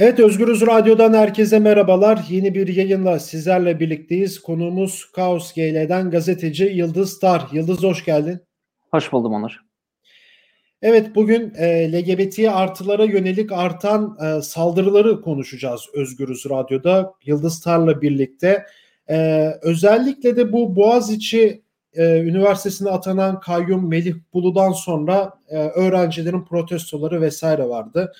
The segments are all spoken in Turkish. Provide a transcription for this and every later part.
Evet Özgürüz Radyo'dan herkese merhabalar. Yeni bir yayınla sizlerle birlikteyiz. Konuğumuz Kaos GL'den gazeteci Yıldız Tar. Yıldız hoş geldin. Hoş buldum Onur. Evet bugün e, LGBT artılara yönelik artan e, saldırıları konuşacağız Özgürüz Radyo'da. Yıldız Tar'la birlikte. E, özellikle de bu Boğaziçi e, Üniversitesi'ne atanan kayyum Melih Bulu'dan sonra e, öğrencilerin protestoları vesaire vardı.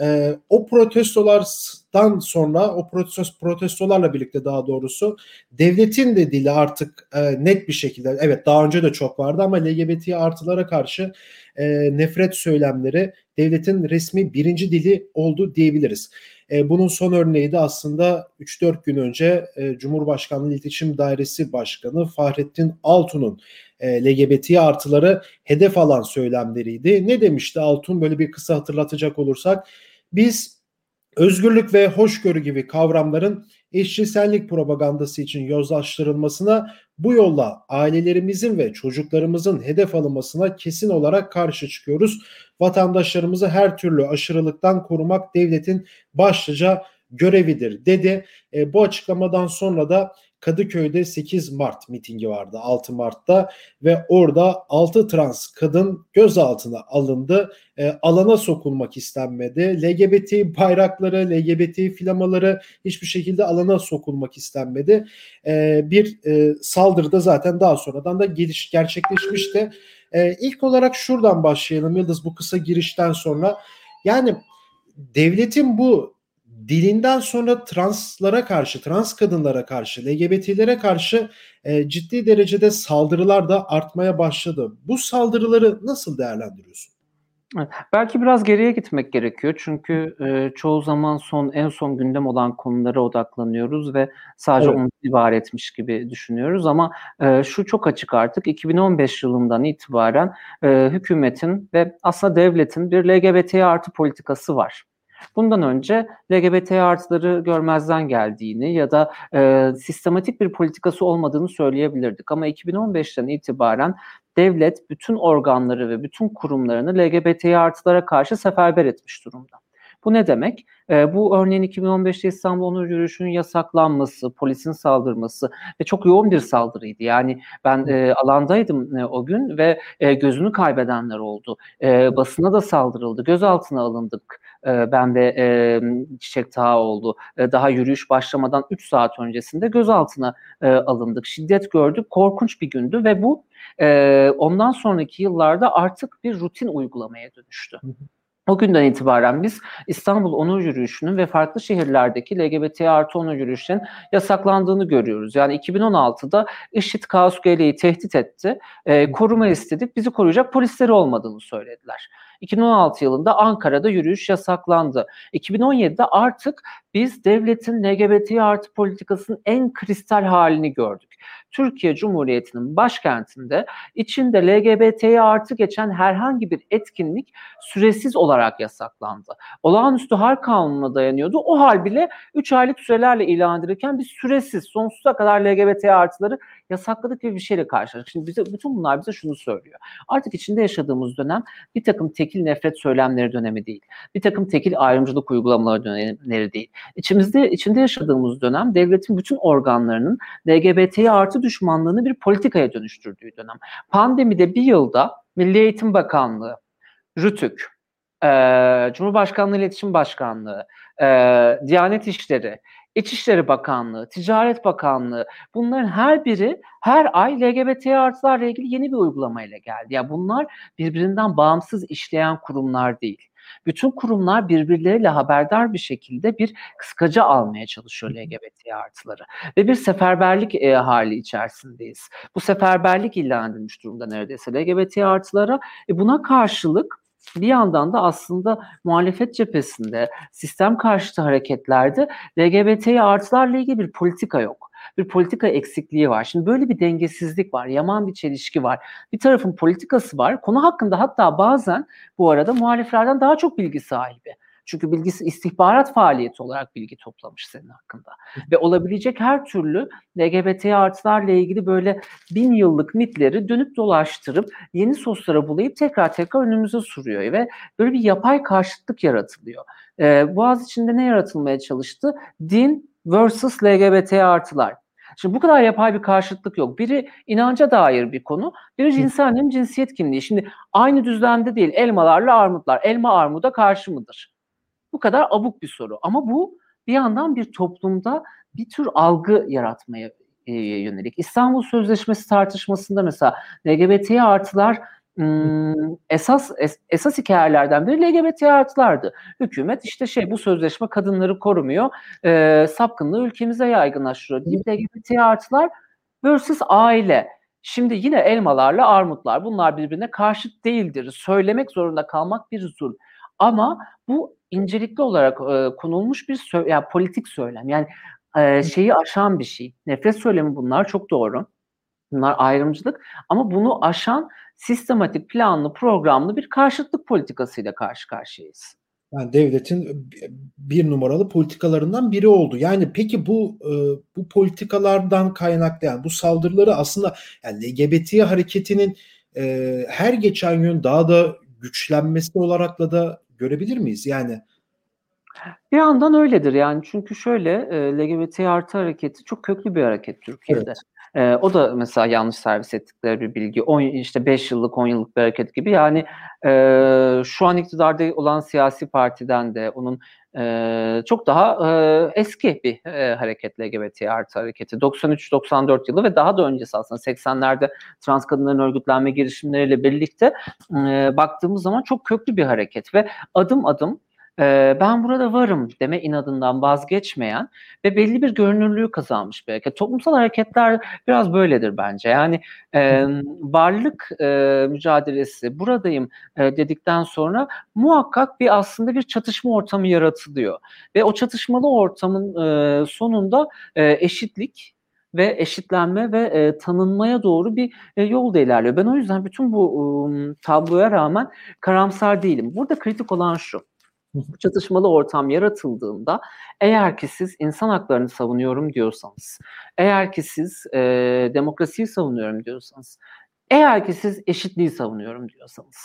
E, o protestolardan sonra o protesto, protestolarla birlikte daha doğrusu devletin de dili artık e, net bir şekilde evet daha önce de çok vardı ama LGBT artılara karşı e, nefret söylemleri devletin resmi birinci dili oldu diyebiliriz. E, bunun son örneği de aslında 3-4 gün önce e, Cumhurbaşkanlığı İletişim Dairesi Başkanı Fahrettin Altun'un e, LGBT artıları hedef alan söylemleriydi. Ne demişti Altun böyle bir kısa hatırlatacak olursak biz özgürlük ve hoşgörü gibi kavramların eşcinsellik propagandası için yozlaştırılmasına bu yolla ailelerimizin ve çocuklarımızın hedef alınmasına kesin olarak karşı çıkıyoruz. Vatandaşlarımızı her türlü aşırılıktan korumak devletin başlıca görevidir dedi. E, bu açıklamadan sonra da Kadıköy'de 8 Mart mitingi vardı 6 Mart'ta ve orada 6 trans kadın gözaltına alındı. E, alana sokulmak istenmedi. LGBT bayrakları, LGBT flamaları hiçbir şekilde alana sokulmak istenmedi. E, bir e, saldırıda zaten daha sonradan da geliş gerçekleşmişti. E, ilk olarak şuradan başlayalım Yıldız bu kısa girişten sonra. Yani devletin bu dilinden sonra translara karşı, trans kadınlara karşı, LGBT'lere karşı e, ciddi derecede saldırılar da artmaya başladı. Bu saldırıları nasıl değerlendiriyorsun? Belki biraz geriye gitmek gerekiyor çünkü e, çoğu zaman son en son gündem olan konulara odaklanıyoruz ve sadece evet. onu ibaretmiş gibi düşünüyoruz ama e, şu çok açık artık 2015 yılından itibaren e, hükümetin ve aslında devletin bir LGBT artı politikası var. Bundan önce LGBT artıları görmezden geldiğini ya da e, sistematik bir politikası olmadığını söyleyebilirdik. Ama 2015'ten itibaren devlet bütün organları ve bütün kurumlarını LGBT artılara karşı seferber etmiş durumda. Bu ne demek? E, bu örneğin 2015'te İstanbul Onur Yürüyüşü'nün yasaklanması, polisin saldırması ve çok yoğun bir saldırıydı. Yani ben e, alandaydım e, o gün ve e, gözünü kaybedenler oldu. E, basına da saldırıldı, gözaltına alındık. E, ben de e, Çiçek Taha oldu. E, daha yürüyüş başlamadan 3 saat öncesinde gözaltına e, alındık. Şiddet gördük. Korkunç bir gündü ve bu e, ondan sonraki yıllarda artık bir rutin uygulamaya dönüştü. O günden itibaren biz İstanbul Onur Yürüyüşü'nün ve farklı şehirlerdeki LGBT artı onur yürüyüşlerinin yasaklandığını görüyoruz. Yani 2016'da IŞİD Kaos GL'yi tehdit etti. E, koruma istedik. Bizi koruyacak polisleri olmadığını söylediler. 2016 yılında Ankara'da yürüyüş yasaklandı. 2017'de artık biz devletin LGBT artı politikasının en kristal halini gördük. Türkiye Cumhuriyeti'nin başkentinde içinde LGBT'ye artı geçen herhangi bir etkinlik süresiz olarak yasaklandı. Olağanüstü hal kanununa dayanıyordu. O hal bile 3 aylık sürelerle ilan edilirken biz süresiz sonsuza kadar LGBT artıları yasakladık gibi bir şeyle karşılaştık. Şimdi bize, bütün bunlar bize şunu söylüyor. Artık içinde yaşadığımız dönem bir takım tekil nefret söylemleri dönemi değil. Bir takım tekil ayrımcılık uygulamaları dönemleri değil. İçimizde içinde yaşadığımız dönem devletin bütün organlarının LGBT'ye artı düşmanlığını bir politikaya dönüştürdüğü dönem. Pandemide bir yılda Milli Eğitim Bakanlığı, RÜTÜK, e, Cumhurbaşkanlığı İletişim Başkanlığı, e, Diyanet İşleri, İçişleri Bakanlığı, Ticaret Bakanlığı bunların her biri her ay LGBT artılarla ilgili yeni bir uygulamayla geldi. Ya yani bunlar birbirinden bağımsız işleyen kurumlar değil. Bütün kurumlar birbirleriyle haberdar bir şekilde bir kıskaca almaya çalışıyor LGBT artıları. Ve bir seferberlik e, hali içerisindeyiz. Bu seferberlik ilan edilmiş durumda neredeyse LGBT artılara. E, buna karşılık bir yandan da aslında muhalefet cephesinde, sistem karşıtı hareketlerde LGBT'ye artılarla ilgili bir politika yok. Bir politika eksikliği var. Şimdi böyle bir dengesizlik var, yaman bir çelişki var. Bir tarafın politikası var. Konu hakkında hatta bazen bu arada muhaliflerden daha çok bilgi sahibi. Çünkü bilgisi istihbarat faaliyeti olarak bilgi toplamış senin hakkında. Ve olabilecek her türlü LGBT artılarla ilgili böyle bin yıllık mitleri dönüp dolaştırıp yeni soslara bulayıp tekrar tekrar önümüze sürüyor ve böyle bir yapay karşıtlık yaratılıyor. Ee, Boğaz içinde ne yaratılmaya çalıştı? Din versus LGBT artılar. Şimdi bu kadar yapay bir karşıtlık yok. Biri inanca dair bir konu, biri cinsel annem cinsiyet kimliği. Şimdi aynı düzlemde değil elmalarla armutlar. Elma armuda karşı mıdır? Bu kadar abuk bir soru. Ama bu bir yandan bir toplumda bir tür algı yaratmaya yönelik. İstanbul Sözleşmesi tartışmasında mesela LGBT artılar esas es, esas hikayelerden biri LGBT artılardı. Hükümet işte şey bu sözleşme kadınları korumuyor, e, sapkınlığı ülkemize yaygınlaştırıyor deyip LGBT artılar versus aile. Şimdi yine elmalarla armutlar bunlar birbirine karşıt değildir. Söylemek zorunda kalmak bir zulm. Ama bu incelikli olarak e, konulmuş bir sö- yani politik söylem. Yani e, şeyi aşan bir şey. Nefret söylemi bunlar çok doğru. Bunlar ayrımcılık ama bunu aşan sistematik, planlı, programlı bir karşıtlık politikasıyla karşı karşıyayız. Yani devletin bir numaralı politikalarından biri oldu. Yani peki bu e, bu politikalardan kaynaklayan bu saldırıları aslında yani LGBT hareketinin e, her geçen gün daha da güçlenmesi olarakla da görebilir miyiz? Yani bir yandan öyledir yani çünkü şöyle e, LGBT artı hareketi çok köklü bir hareket Türkiye'de. Evet. E, o da mesela yanlış servis ettikleri bir bilgi. 10 işte 5 yıllık 10 yıllık bir hareket gibi. Yani e, şu an iktidarda olan siyasi partiden de onun e, çok daha e, eski bir e, hareket LGBT artı hareketi. 93-94 yılı ve daha da öncesi aslında 80'lerde trans kadınların örgütlenme girişimleriyle birlikte e, baktığımız zaman çok köklü bir hareket ve adım adım e, ben burada varım deme inadından vazgeçmeyen ve belli bir görünürlüğü kazanmış bir hareket. Toplumsal hareketler biraz böyledir bence. Yani e, varlık e, mücadelesi buradayım e, dedikten sonra muhakkak bir aslında bir çatışma ortamı yaratılıyor. Ve o çatışmalı ortamın e, sonunda e, eşitlik ve eşitlenme ve e, tanınmaya doğru bir e, yolda ilerliyor. Ben o yüzden bütün bu e, tabloya rağmen karamsar değilim. Burada kritik olan şu bu çatışmalı ortam yaratıldığında eğer ki siz insan haklarını savunuyorum diyorsanız, eğer ki siz e, demokrasiyi savunuyorum diyorsanız, eğer ki siz eşitliği savunuyorum diyorsanız,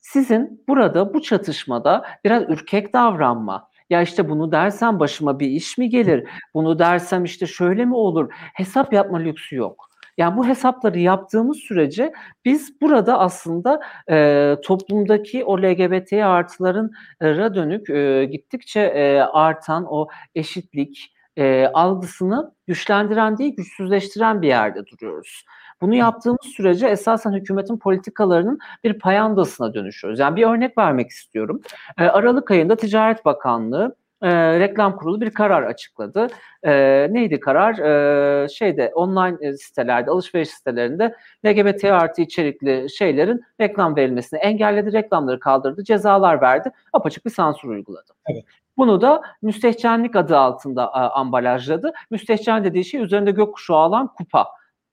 sizin burada bu çatışmada biraz ürkek davranma, ya işte bunu dersem başıma bir iş mi gelir, bunu dersem işte şöyle mi olur, hesap yapma lüksü yok. Yani bu hesapları yaptığımız sürece biz burada aslında e, toplumdaki o LGBT artıların ra dönük e, gittikçe e, artan o eşitlik e, algısını güçlendiren değil güçsüzleştiren bir yerde duruyoruz. Bunu yaptığımız sürece esasen hükümetin politikalarının bir payandasına dönüşüyoruz. Yani bir örnek vermek istiyorum. E, Aralık ayında Ticaret Bakanlığı e, reklam kurulu bir karar açıkladı. E, neydi karar? E, şeyde online sitelerde, alışveriş sitelerinde LGBT artı içerikli şeylerin reklam verilmesini engelledi, reklamları kaldırdı, cezalar verdi, apaçık bir sansür uyguladı. Evet. Bunu da müstehcenlik adı altında a, ambalajladı. Müstehcen dediği şey üzerinde gökkuşağı alan kupa.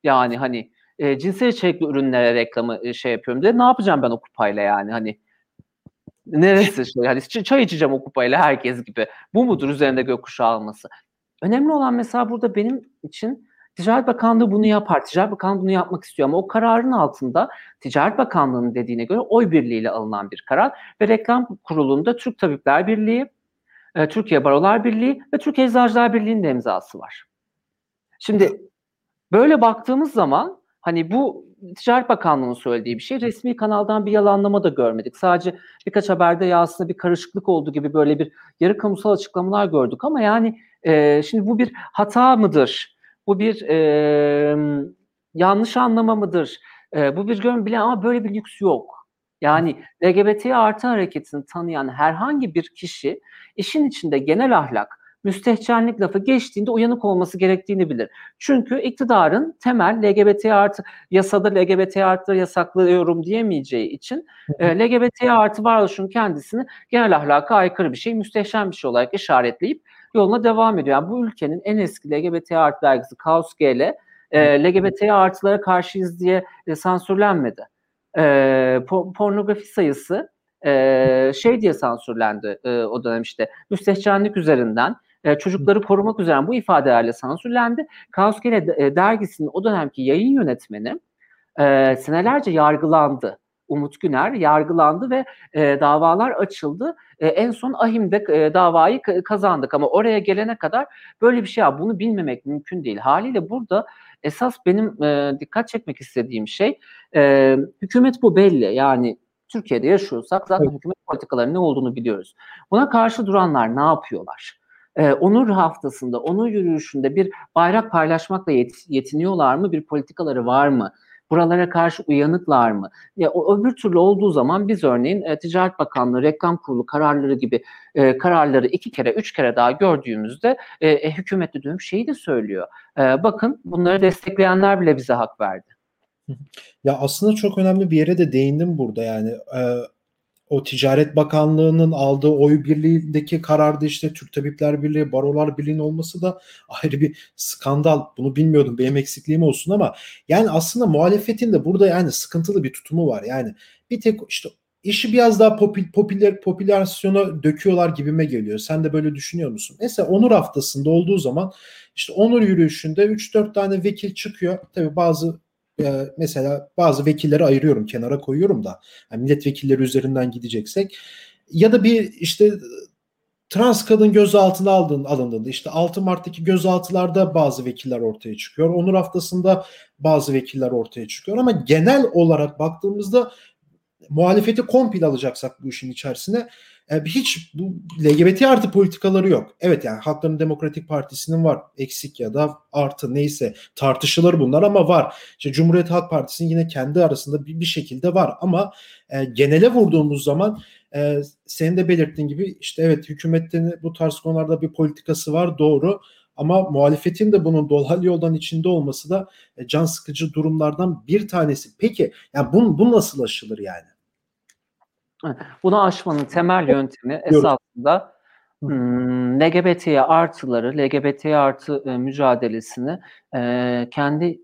Yani hani e, cinsel içerikli ürünlere reklamı e, şey yapıyorum diye ne yapacağım ben o kupayla yani hani Neresi şey? Hani çay içeceğim o kupayla herkes gibi. Bu mudur üzerinde gökkuşağı alması? Önemli olan mesela burada benim için Ticaret Bakanlığı bunu yapar. Ticaret Bakanlığı bunu yapmak istiyor ama o kararın altında Ticaret Bakanlığı'nın dediğine göre oy birliğiyle alınan bir karar ve reklam kurulunda Türk Tabipler Birliği, e, Türkiye Barolar Birliği ve Türkiye Eczacılar Birliği'nin de imzası var. Şimdi böyle baktığımız zaman hani bu Ticaret Bakanlığı'nın söylediği bir şey. Resmi kanaldan bir yalanlama da görmedik. Sadece birkaç haberde ya aslında bir karışıklık oldu gibi böyle bir yarı kamusal açıklamalar gördük ama yani e, şimdi bu bir hata mıdır? Bu bir e, yanlış anlama mıdır? E, bu bir görün bile ama böyle bir lüks yok. Yani LGBT artı hareketini tanıyan herhangi bir kişi işin içinde genel ahlak, müstehcenlik lafı geçtiğinde uyanık olması gerektiğini bilir. Çünkü iktidarın temel LGBT artı yasada LGBT artıları yasaklıyorum diyemeyeceği için e, LGBT artı varoluşun kendisini genel ahlaka aykırı bir şey, müstehcen bir şey olarak işaretleyip yoluna devam ediyor. Yani bu ülkenin en eski LGBT artı dergisi Kaos GL e, LGBT artılara karşıyız diye e, sansürlenmedi. E, po- pornografi sayısı e, şey diye sansürlendi e, o dönem işte müstehcenlik üzerinden e, çocukları korumak üzere bu ifadelerle sansürlendi. Kaos Gele e, dergisinin o dönemki yayın yönetmeni e, senelerce yargılandı. Umut Güner yargılandı ve e, davalar açıldı. E, en son Ahim'de e, davayı kazandık ama oraya gelene kadar böyle bir şey ya bunu bilmemek mümkün değil. Haliyle burada esas benim e, dikkat çekmek istediğim şey e, hükümet bu belli. Yani Türkiye'de yaşıyorsak zaten evet. hükümet politikalarının ne olduğunu biliyoruz. Buna karşı duranlar ne yapıyorlar? Ee, onur haftasında, onur yürüyüşünde bir bayrak paylaşmakla yet- yetiniyorlar mı? Bir politikaları var mı? Buralara karşı uyanıklar mı? Ya o öbür türlü olduğu zaman biz örneğin e, Ticaret Bakanlığı, Reklam Kurulu kararları gibi e, kararları iki kere, üç kere daha gördüğümüzde e, e, hükümet dediğim şeyi de söylüyor. E, bakın bunları destekleyenler bile bize hak verdi. Ya aslında çok önemli bir yere de değindim burada yani. E, o Ticaret Bakanlığı'nın aldığı oy birliğindeki kararda işte Türk Tabipler Birliği, Barolar Birliği'nin olması da ayrı bir skandal. Bunu bilmiyordum benim eksikliğim olsun ama yani aslında muhalefetin de burada yani sıkıntılı bir tutumu var. Yani bir tek işte işi biraz daha popül, popüler popülasyona döküyorlar gibime geliyor. Sen de böyle düşünüyor musun? Mesela Onur haftasında olduğu zaman işte Onur yürüyüşünde 3-4 tane vekil çıkıyor. Tabii bazı e, mesela bazı vekilleri ayırıyorum kenara koyuyorum da yani milletvekilleri üzerinden gideceksek ya da bir işte trans kadın gözaltına aldın, alındığında işte 6 Mart'taki gözaltılarda bazı vekiller ortaya çıkıyor. Onur haftasında bazı vekiller ortaya çıkıyor ama genel olarak baktığımızda muhalefeti komple alacaksak bu işin içerisine e, hiç bu LGBT artı politikaları yok. Evet yani Halkların Demokratik Partisi'nin var eksik ya da artı neyse tartışılır bunlar ama var. İşte Cumhuriyet Halk Partisi'nin yine kendi arasında bir, bir şekilde var ama e, genele vurduğumuz zaman e, senin de belirttiğin gibi işte evet hükümetin bu tarz konularda bir politikası var doğru ama muhalefetin de bunun dolaylı yoldan içinde olması da e, can sıkıcı durumlardan bir tanesi. Peki yani bu, bu nasıl aşılır yani? Bunu aşmanın temel yöntemi esasında hmm, LGBT'ye artıları, LGBT artı e, mücadelesini e, kendi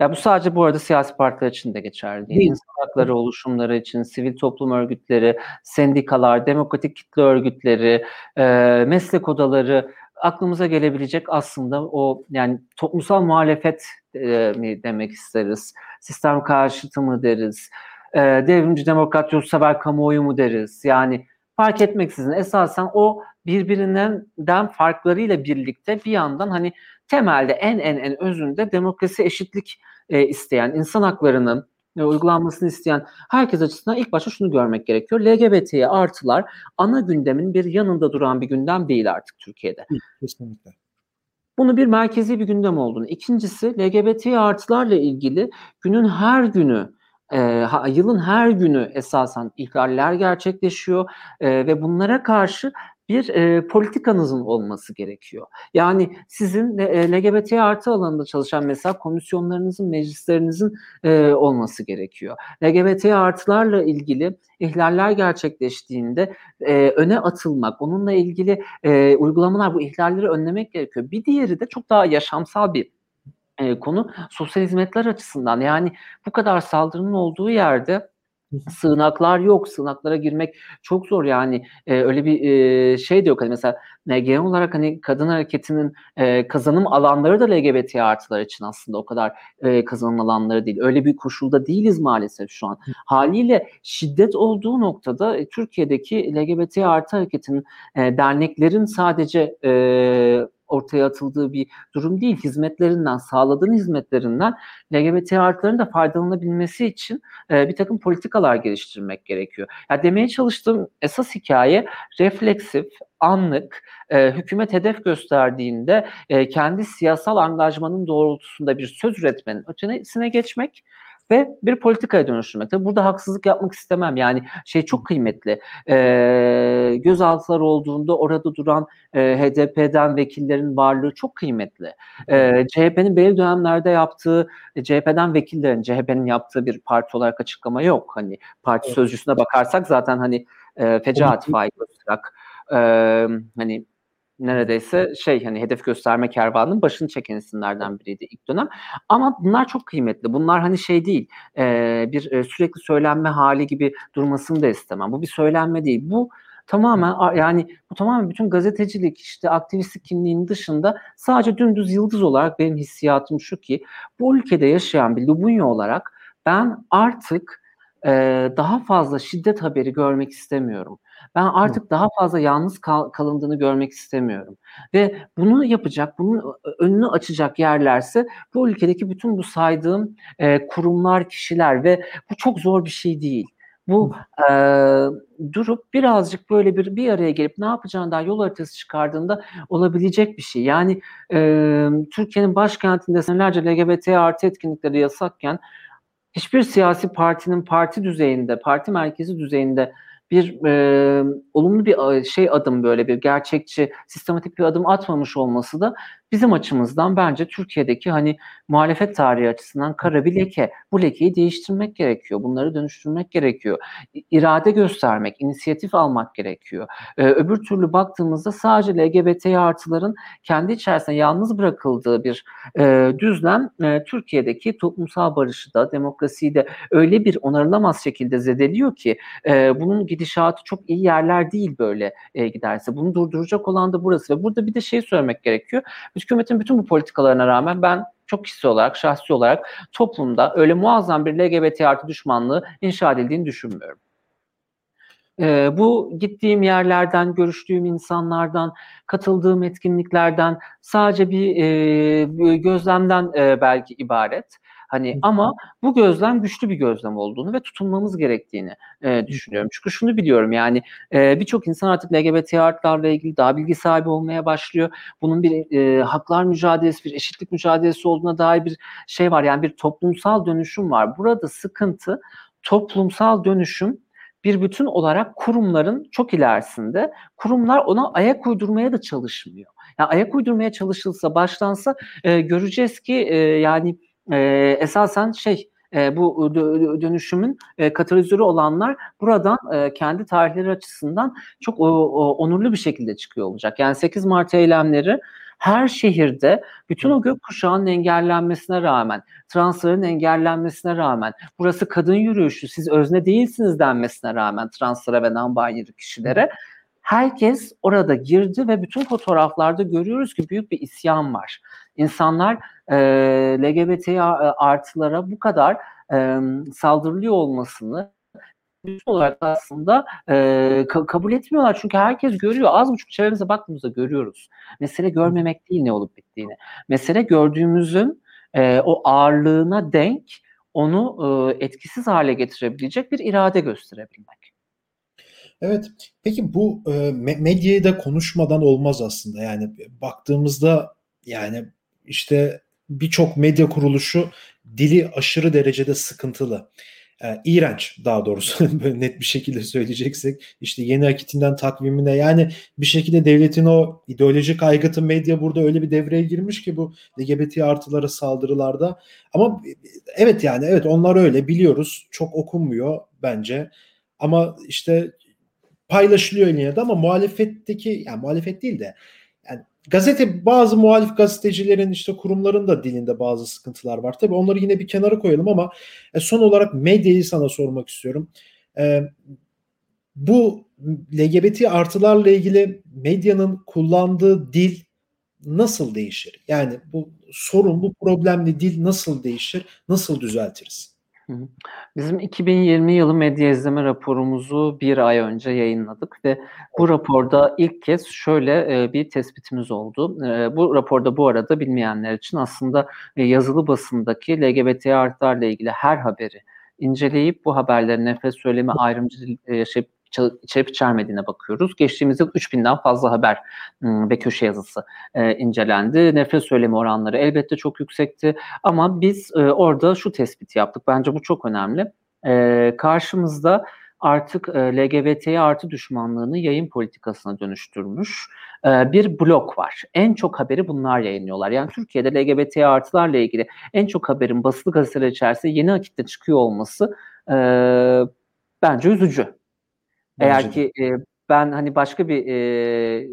ya bu sadece bu arada siyasi partiler için de geçerli değil. değil. İnsan hakları oluşumları için, sivil toplum örgütleri, sendikalar, demokratik kitle örgütleri, e, meslek odaları aklımıza gelebilecek aslında o yani toplumsal muhalefet e, mi demek isteriz, sistem karşıtı mı deriz, e, devrimci demokrat yurtsever kamuoyu mu deriz? Yani fark etmeksizin esasen o birbirinden farklarıyla birlikte bir yandan hani temelde en en en özünde demokrasi eşitlik e, isteyen, insan haklarının e, uygulanmasını isteyen herkes açısından ilk başta şunu görmek gerekiyor. LGBT'ye artılar ana gündemin bir yanında duran bir gündem değil artık Türkiye'de. Kesinlikle. Bunu bir merkezi bir gündem olduğunu. İkincisi LGBT artılarla ilgili günün her günü e, yılın her günü esasen ihlaller gerçekleşiyor e, ve bunlara karşı bir e, politikanızın olması gerekiyor. Yani sizin e, LGBT artı alanında çalışan mesela komisyonlarınızın, meclislerinizin e, olması gerekiyor. LGBT artılarla ilgili ihlaller gerçekleştiğinde e, öne atılmak, onunla ilgili e, uygulamalar, bu ihlalleri önlemek gerekiyor. Bir diğeri de çok daha yaşamsal bir e, konu sosyal hizmetler açısından. Yani bu kadar saldırının olduğu yerde sığınaklar yok. Sığınaklara girmek çok zor yani e, öyle bir e, şey de yok. Hani mesela e, genel olarak hani kadın hareketinin e, kazanım alanları da LGBT artılar için aslında o kadar e, kazanım alanları değil. Öyle bir koşulda değiliz maalesef şu an. Haliyle şiddet olduğu noktada e, Türkiye'deki LGBT artı hareketinin e, derneklerin sadece e, ortaya atıldığı bir durum değil. Hizmetlerinden, sağladığın hizmetlerinden LGBT artıların da faydalanabilmesi için e, bir takım politikalar geliştirmek gerekiyor. Ya demeye çalıştığım esas hikaye refleksif, anlık, e, hükümet hedef gösterdiğinde e, kendi siyasal angajmanın doğrultusunda bir söz üretmenin ötesine geçmek ve bir politikaya dönüştürmek. Tabii burada haksızlık yapmak istemem. Yani şey çok kıymetli. E, gözaltılar olduğunda orada duran e, HDP'den vekillerin varlığı çok kıymetli. E, CHP'nin belli dönemlerde yaptığı, e, CHP'den vekillerin, CHP'nin yaptığı bir parti olarak açıklama yok. Hani parti evet. sözcüsüne bakarsak zaten hani e, fecaat faik olarak e, hani neredeyse şey hani hedef gösterme kervanının başını çeken isimlerden biriydi ilk dönem. Ama bunlar çok kıymetli. Bunlar hani şey değil e, bir e, sürekli söylenme hali gibi durmasını da istemem. Bu bir söylenme değil. Bu tamamen yani bu tamamen bütün gazetecilik işte aktivistlik kimliğinin dışında sadece dümdüz yıldız olarak benim hissiyatım şu ki bu ülkede yaşayan bir Lubunya olarak ben artık e, daha fazla şiddet haberi görmek istemiyorum. Ben artık daha fazla yalnız kal- kalındığını görmek istemiyorum. Ve bunu yapacak, bunun önünü açacak yerlerse bu ülkedeki bütün bu saydığım e, kurumlar, kişiler ve bu çok zor bir şey değil. Bu e, durup birazcık böyle bir bir araya gelip ne yapacağından yol haritası çıkardığında olabilecek bir şey. Yani e, Türkiye'nin başkentinde senelerce LGBT artı etkinlikleri yasakken hiçbir siyasi partinin parti düzeyinde, parti merkezi düzeyinde bir e, olumlu bir şey adım böyle bir gerçekçi, sistematik bir adım atmamış olması da bizim açımızdan bence Türkiye'deki hani muhalefet tarihi açısından kara bir leke. Bu lekeyi değiştirmek gerekiyor. Bunları dönüştürmek gerekiyor. İrade göstermek, inisiyatif almak gerekiyor. Ee, öbür türlü baktığımızda sadece LGBT artıların kendi içerisinde yalnız bırakıldığı bir e, düzlem e, Türkiye'deki toplumsal barışı da, demokrasiyi de öyle bir onarılamaz şekilde zedeliyor ki e, bunun gidişatı çok iyi yerler değil böyle e, giderse. Bunu durduracak olan da burası ve burada bir de şey söylemek gerekiyor hükümetin bütün bu politikalarına rağmen ben çok kişi olarak, şahsi olarak toplumda öyle muazzam bir LGBT artı düşmanlığı inşa edildiğini düşünmüyorum. Ee, bu gittiğim yerlerden, görüştüğüm insanlardan, katıldığım etkinliklerden sadece bir e, gözlemden e, belki ibaret. Hani ama bu gözlem güçlü bir gözlem olduğunu ve tutunmamız gerektiğini e, düşünüyorum. Çünkü şunu biliyorum yani e, birçok insan artık LGBT artılarla ilgili daha bilgi sahibi olmaya başlıyor. Bunun bir e, haklar mücadelesi, bir eşitlik mücadelesi olduğuna dair bir şey var. Yani bir toplumsal dönüşüm var. Burada sıkıntı toplumsal dönüşüm bir bütün olarak kurumların çok ilerisinde. Kurumlar ona ayak uydurmaya da çalışmıyor. Yani ayak uydurmaya çalışılsa, başlansa e, göreceğiz ki e, yani e, esasen şey e, bu dönüşümün e, katalizörü olanlar buradan e, kendi tarihleri açısından çok o, o, onurlu bir şekilde çıkıyor olacak. Yani 8 Mart eylemleri her şehirde bütün o gökkuşağının engellenmesine rağmen, transların engellenmesine rağmen, burası kadın yürüyüşü, siz özne değilsiniz denmesine rağmen translara ve non-binary kişilere herkes orada girdi ve bütün fotoğraflarda görüyoruz ki büyük bir isyan var. İnsanlar e, LGBT artılara bu kadar e, saldırılıyor olmasını olarak aslında e, ka- kabul etmiyorlar. Çünkü herkes görüyor. Az buçuk çevremize baktığımızda görüyoruz. Mesele görmemek değil ne olup bittiğini. Mesele gördüğümüzün e, o ağırlığına denk onu e, etkisiz hale getirebilecek bir irade gösterebilmek. Evet. Peki bu e, medyayı da konuşmadan olmaz aslında. Yani baktığımızda yani işte birçok medya kuruluşu dili aşırı derecede sıkıntılı. E, iğrenç daha doğrusu böyle net bir şekilde söyleyeceksek işte yeni akitinden takvimine yani bir şekilde devletin o ideolojik aygıtı medya burada öyle bir devreye girmiş ki bu LGBT artılara saldırılarda ama evet yani evet onlar öyle biliyoruz çok okunmuyor bence ama işte paylaşılıyor yine de ama muhalefetteki yani muhalefet değil de yani gazete bazı muhalif gazetecilerin işte kurumların da dilinde bazı sıkıntılar var. Tabii onları yine bir kenara koyalım ama e, son olarak medyayı sana sormak istiyorum. E, bu LGBT artılarla ilgili medyanın kullandığı dil nasıl değişir? Yani bu sorun, bu problemli dil nasıl değişir? Nasıl düzeltiriz? Bizim 2020 yılı medya izleme raporumuzu bir ay önce yayınladık ve bu raporda ilk kez şöyle e, bir tespitimiz oldu. E, bu raporda bu arada bilmeyenler için aslında e, yazılı basındaki LGBT artılarla ilgili her haberi inceleyip bu haberlerin nefes söylemi ayrımcı yaşayıp içerip içermediğine bakıyoruz. Geçtiğimiz yıl 3000'den fazla haber ve köşe yazısı incelendi. Nefret söylemi oranları elbette çok yüksekti ama biz orada şu tespiti yaptık. Bence bu çok önemli. Karşımızda artık e, LGBT artı düşmanlığını yayın politikasına dönüştürmüş bir blok var. En çok haberi bunlar yayınlıyorlar. Yani Türkiye'de LGBT artılarla ilgili en çok haberin basılı gazeteler içerisinde yeni akitte çıkıyor olması e, bence üzücü. Eğer ki e, ben hani başka bir e,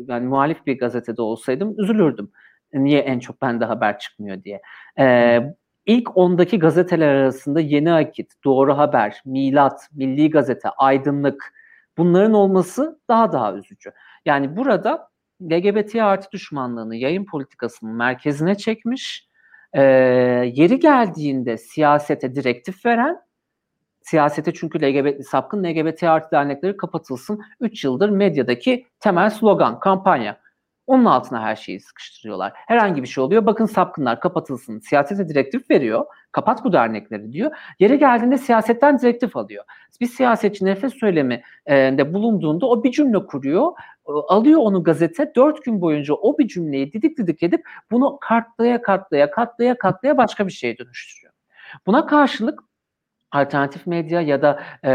yani muhalif bir gazetede olsaydım üzülürdüm. Niye en çok bende haber çıkmıyor diye. E, ilk ondaki gazeteler arasında Yeni Akit, Doğru Haber, Milat, Milli Gazete, Aydınlık bunların olması daha daha üzücü. Yani burada LGBT artı düşmanlığını yayın politikasının merkezine çekmiş, e, yeri geldiğinde siyasete direktif veren, siyasete çünkü LGBT, sapkın LGBT artı dernekleri kapatılsın 3 yıldır medyadaki temel slogan, kampanya. Onun altına her şeyi sıkıştırıyorlar. Herhangi bir şey oluyor. Bakın sapkınlar kapatılsın. Siyasete direktif veriyor. Kapat bu dernekleri diyor. Yeri geldiğinde siyasetten direktif alıyor. Bir siyasetçi nefes söylemi de bulunduğunda o bir cümle kuruyor. E, alıyor onu gazete. Dört gün boyunca o bir cümleyi didik didik edip bunu katlaya katlaya katlaya katlaya başka bir şeye dönüştürüyor. Buna karşılık alternatif medya ya da e,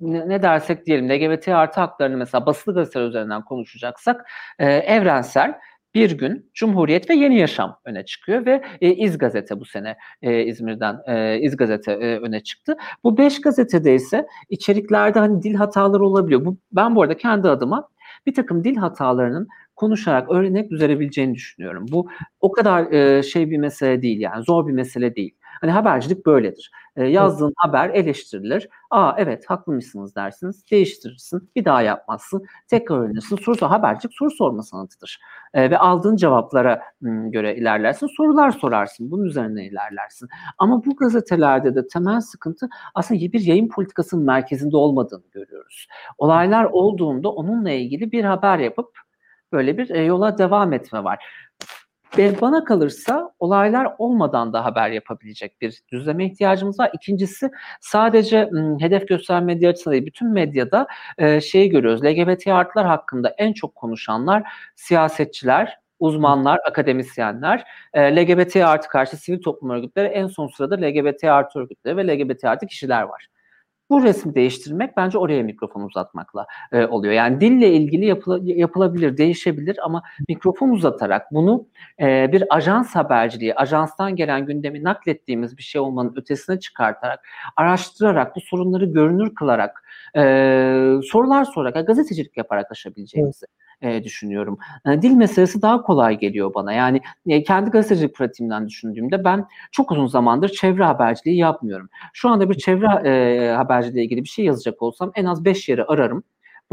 ne, ne dersek diyelim LGBT artı haklarını mesela basılı gazeteler üzerinden konuşacaksak e, evrensel bir gün Cumhuriyet ve Yeni Yaşam öne çıkıyor ve e, İz Gazete bu sene e, İzmir'den e, İz Gazete e, öne çıktı. Bu beş gazetede ise içeriklerde hani dil hataları olabiliyor. Bu, ben bu arada kendi adıma bir takım dil hatalarının konuşarak öğrenip düzelebileceğini düşünüyorum. Bu o kadar e, şey bir mesele değil yani zor bir mesele değil. Hani habercilik böyledir. E, yazdığın evet. haber eleştirilir. Aa evet haklıymışsınız dersiniz. Değiştirirsin. Bir daha yapmazsın. Tekrar öğrenirsin. Soru sor. Habercilik soru sorma sanatıdır. E, ve aldığın cevaplara m, göre ilerlersin. Sorular sorarsın. Bunun üzerine ilerlersin. Ama bu gazetelerde de temel sıkıntı aslında bir yayın politikasının merkezinde olmadığını görüyoruz. Olaylar olduğunda onunla ilgili bir haber yapıp böyle bir e, yola devam etme var. Ve bana kalırsa olaylar olmadan da haber yapabilecek bir düzleme ihtiyacımız var. İkincisi sadece m, hedef gösteren medya açısından değil, bütün medyada e, şeyi görüyoruz. LGBT artılar hakkında en çok konuşanlar siyasetçiler, uzmanlar, akademisyenler, LGBT artı karşı sivil toplum örgütleri, en son sırada LGBT artı örgütleri ve LGBT artı kişiler var. Bu resmi değiştirmek bence oraya mikrofon uzatmakla e, oluyor. Yani dille ilgili yapıla, yapılabilir, değişebilir ama mikrofon uzatarak bunu e, bir ajans haberciliği, ajanstan gelen gündemi naklettiğimiz bir şey olmanın ötesine çıkartarak, araştırarak, bu sorunları görünür kılarak, e, sorular sorarak, gazetecilik yaparak aşabileceğimizi evet e, düşünüyorum. E, dil meselesi daha kolay geliyor bana. Yani e, kendi gazetecilik pratiğimden düşündüğümde ben çok uzun zamandır çevre haberciliği yapmıyorum. Şu anda bir çevre e, haberciliği ilgili bir şey yazacak olsam en az 5 yeri ararım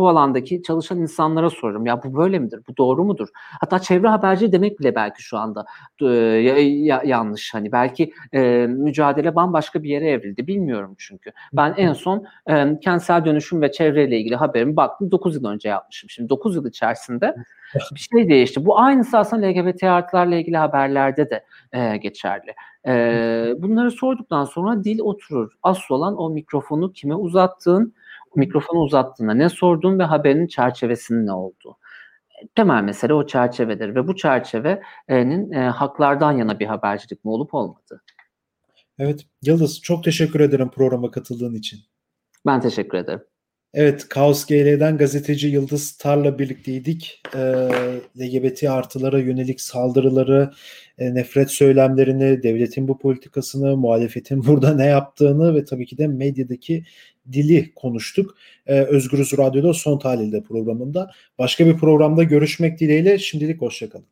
bu alandaki çalışan insanlara sorarım. Ya bu böyle midir? Bu doğru mudur? Hatta çevre haberci demek bile belki şu anda e, ya, yanlış. Hani belki e, mücadele bambaşka bir yere evrildi. Bilmiyorum çünkü. Ben en son e, kentsel dönüşüm ve çevreyle ilgili haberimi baktım 9 yıl önce yapmışım. Şimdi 9 yıl içerisinde bir şey değişti. Bu aynısı aslında LGBT artılarla ilgili haberlerde de e, geçerli. E, bunları sorduktan sonra dil oturur. Asıl olan o mikrofonu kime uzattığın, mikrofonu uzattığında ne sorduğun ve haberin çerçevesinin ne olduğu. Temel mesele o çerçevedir ve bu çerçevenin e, haklardan yana bir habercilik mi olup olmadığı. Evet Yıldız çok teşekkür ederim programa katıldığın için. Ben teşekkür ederim. Evet, Kaos GL'den gazeteci Yıldız Tar'la birlikteydik. E, LGBT artılara yönelik saldırıları, e, nefret söylemlerini, devletin bu politikasını, muhalefetin burada ne yaptığını ve tabii ki de medyadaki dili konuştuk. E, Özgürüz Radyo'da son tahlilde programında. Başka bir programda görüşmek dileğiyle şimdilik hoşçakalın.